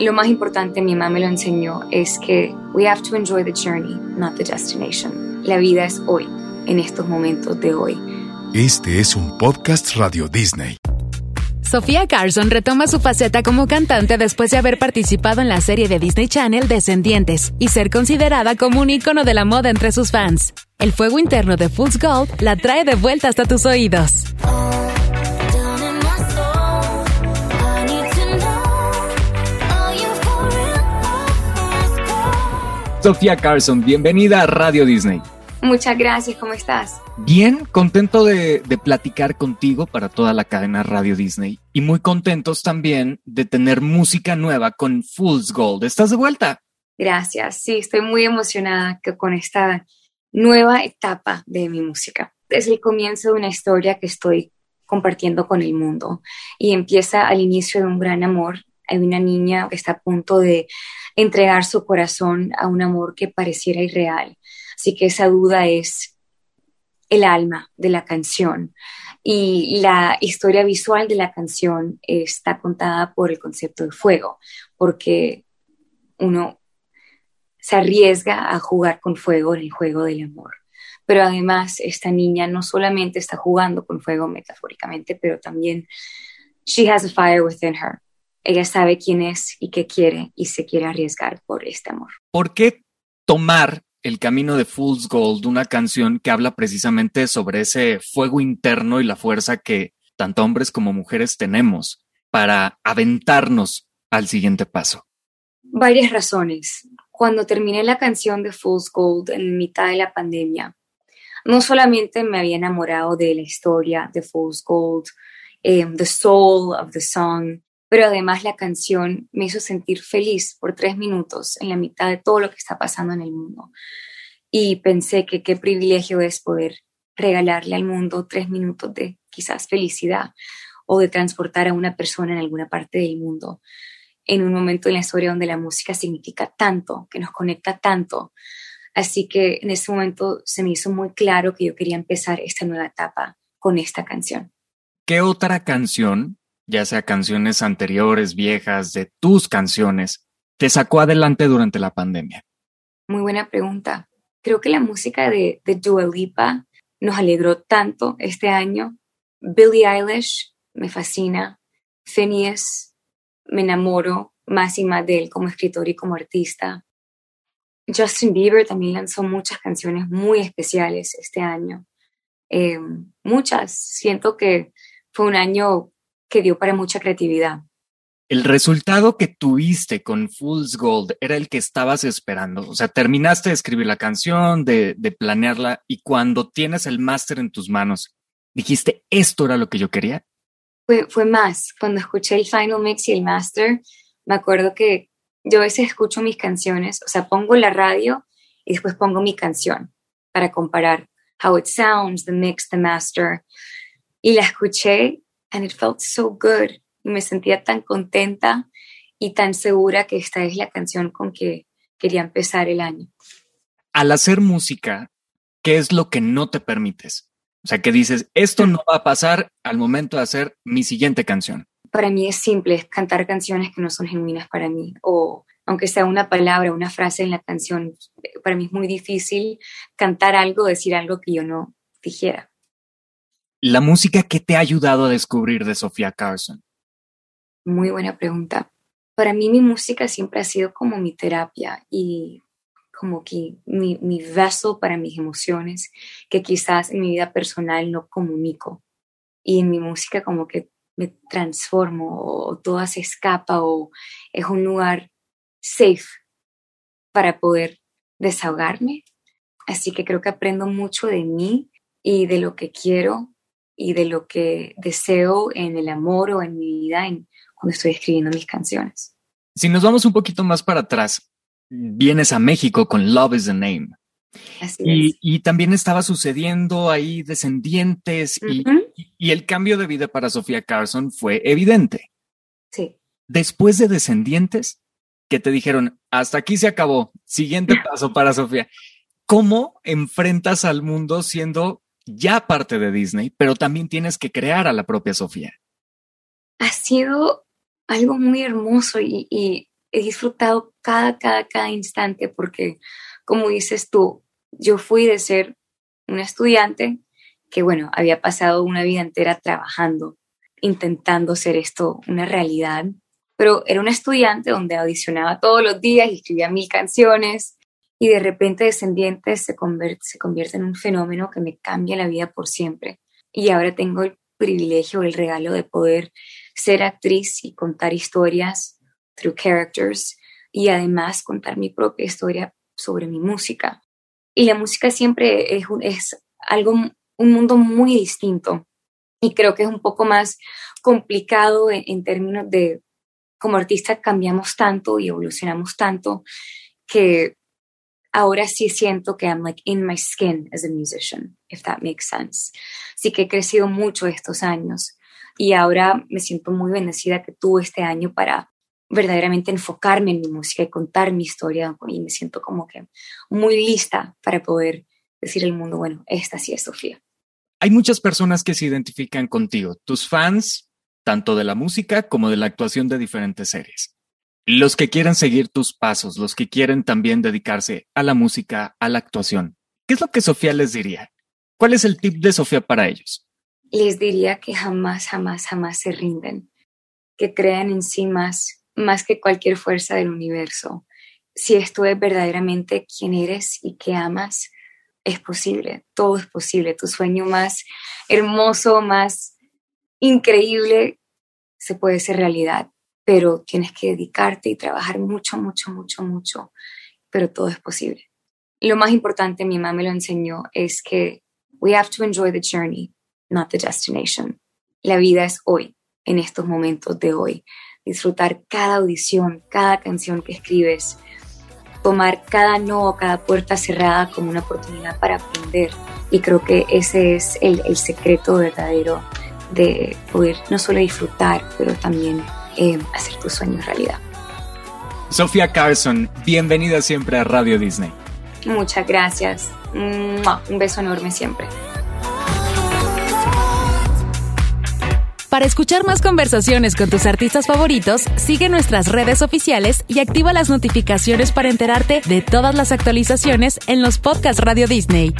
Lo más importante, mi mamá me lo enseñó, es que we have to enjoy the journey, not the destination. La vida es hoy, en estos momentos de hoy. Este es un podcast Radio Disney. Sofía Carson retoma su faceta como cantante después de haber participado en la serie de Disney Channel Descendientes y ser considerada como un ícono de la moda entre sus fans. El fuego interno de Fool's Gold la trae de vuelta hasta tus oídos. Sofía Carson, bienvenida a Radio Disney. Muchas gracias, ¿cómo estás? Bien, contento de, platicar contigo para toda la cadena Radio Disney y muy contentos también de tener música nueva con Fool's Gold. ¿Estás de vuelta? Gracias, sí, estoy muy emocionada con esta nueva etapa de mi música. Es el comienzo de una historia que estoy compartiendo con el mundo y empieza al inicio de un gran amor. Hay una niña que está a punto de entregar su corazón a un amor que pareciera irreal Así que esa duda es el alma de la canción. Y la historia visual de la canción está contada por el concepto de fuego, porque uno se arriesga a jugar con fuego en el juego del amor. Pero además esta niña no solamente está jugando con fuego metafóricamente, pero también she has a fire within her. Ella sabe quién es y qué quiere y se quiere arriesgar por este amor. ¿Por qué tomar el camino de Fool's Gold, una canción que habla precisamente sobre ese fuego interno y la fuerza que tanto hombres como mujeres tenemos para aventarnos al siguiente paso. Varias razones. Cuando terminé la canción de Fool's Gold en mitad de la pandemia, no solamente me había enamorado de la historia de Fool's Gold, eh, the soul of the song, pero además la canción me hizo sentir feliz por tres minutos en la mitad de todo lo que está pasando en el mundo. Y pensé que qué privilegio es poder regalarle al mundo tres minutos de quizás felicidad o de transportar a una persona en alguna parte del mundo en un momento en la historia donde la música significa tanto, que nos conecta tanto. Así que en ese momento se me hizo muy claro que yo quería empezar esta nueva etapa con esta canción. ¿Qué otra canción ya sea canciones anteriores, viejas, de tus canciones, te sacó adelante durante la pandemia? Muy buena pregunta. Creo que la música de, de Dua Lipa nos alegró tanto este año. Billie Eilish me fascina. Phineas me enamoro más y más de él como escritor y como artista. Justin Bieber también lanzó muchas canciones muy especiales este año. Eh, muchas. Siento que fue un año que dio para mucha creatividad. ¿El resultado que tuviste con Fool's Gold era el que estabas esperando? O sea, terminaste de escribir la canción, de, planearla, y cuando tienes el máster en tus manos, dijiste, ¿esto era lo que yo quería? Fue, fue más. Cuando escuché el final mix y el master, me acuerdo que yo a veces escucho mis canciones, o sea, pongo la radio y después pongo mi canción para comparar how it sounds, the mix, the master. Y la escuché and it felt so good. Y me sentía tan contenta y tan segura que esta es la canción con que quería empezar el año. Al hacer música, ¿qué es lo que no te permites? O sea, que dices, esto no va a pasar al momento de hacer mi siguiente canción. Para mí es simple, es cantar canciones que no son genuinas para mí. O aunque sea una palabra, una frase en la canción, para mí es muy difícil cantar algo, decir algo que yo no dijera la música que te ha ayudado a descubrir de Sofía Carson? Muy buena pregunta. Para mí mi música siempre ha sido como mi terapia y como que mi, vaso para mis emociones que quizás en mi vida personal no comunico. Y en mi música como que me transformo o todo se escapa o es un lugar safe para poder desahogarme. Así que creo que aprendo mucho de mí y de lo que quiero y de lo que deseo en el amor o en mi vida en, cuando estoy escribiendo mis canciones. Si nos vamos un poquito más para atrás, vienes a México con Love is the Name. Así y, es. y, también estaba sucediendo ahí descendientes y, y, el cambio de vida para Sofía Carson fue evidente. Sí. Después de descendientes, que te dijeron, hasta aquí se acabó, siguiente paso para Sofía. ¿Cómo enfrentas al mundo siendo ya parte de Disney, pero también tienes que crear a la propia Sofía. Ha sido algo muy hermoso y, he disfrutado cada, cada, cada instante porque, como dices tú, yo fui de ser una estudiante que, bueno, había pasado una vida entera trabajando, intentando hacer esto una realidad, pero era una estudiante donde audicionaba todos los días y escribía mil canciones y de repente Descendientes se convierte, se convierte en un fenómeno que me cambia la vida por siempre. Y ahora tengo el privilegio, el regalo de poder ser actriz y contar historias through characters y además contar mi propia historia sobre mi música. Y la música siempre es, es algo, un mundo muy distinto y creo que es un poco más complicado en, términos de como artista cambiamos tanto y evolucionamos tanto que ahora sí siento que I'm like in my skin as a musician, if that makes sense. Sí que he crecido mucho estos años y ahora me siento muy bendecida que tuve este año para verdaderamente enfocarme en mi música y contar mi historia y me siento como que muy lista para poder decir al mundo, bueno, esta sí es Sofía. Hay muchas personas que se identifican contigo, tus fans, tanto de la música como de la actuación de diferentes series. Los que quieren seguir tus pasos, los que quieren también dedicarse a la música, a la actuación. ¿Qué es lo que Sofía les diría? ¿Cuál es el tip de Sofía para ellos? Les diría que jamás, jamás, jamás se rinden, que crean en sí más, más que cualquier fuerza del universo. Si esto es verdaderamente quien eres y que amas, es posible, todo es posible. Tu sueño más hermoso, más increíble, se puede hacer realidad, pero tienes que dedicarte y trabajar mucho, mucho, mucho, mucho, pero todo es posible. Lo más importante, mi mamá me lo enseñó, es que we have to enjoy the journey, not the destination. La vida es hoy, en estos momentos de hoy. Disfrutar cada audición, cada canción que escribes, tomar cada no, cada puerta cerrada como una oportunidad para aprender. Y creo que ese es el, el secreto verdadero de poder no solo disfrutar, pero también eh, hacer tus sueños realidad. Sofía Carson, bienvenida siempre a Radio Disney. Muchas gracias. Un beso enorme siempre. Para escuchar más conversaciones con tus artistas favoritos, sigue nuestras redes oficiales y activa las notificaciones para enterarte de todas las actualizaciones en los podcasts Radio Disney.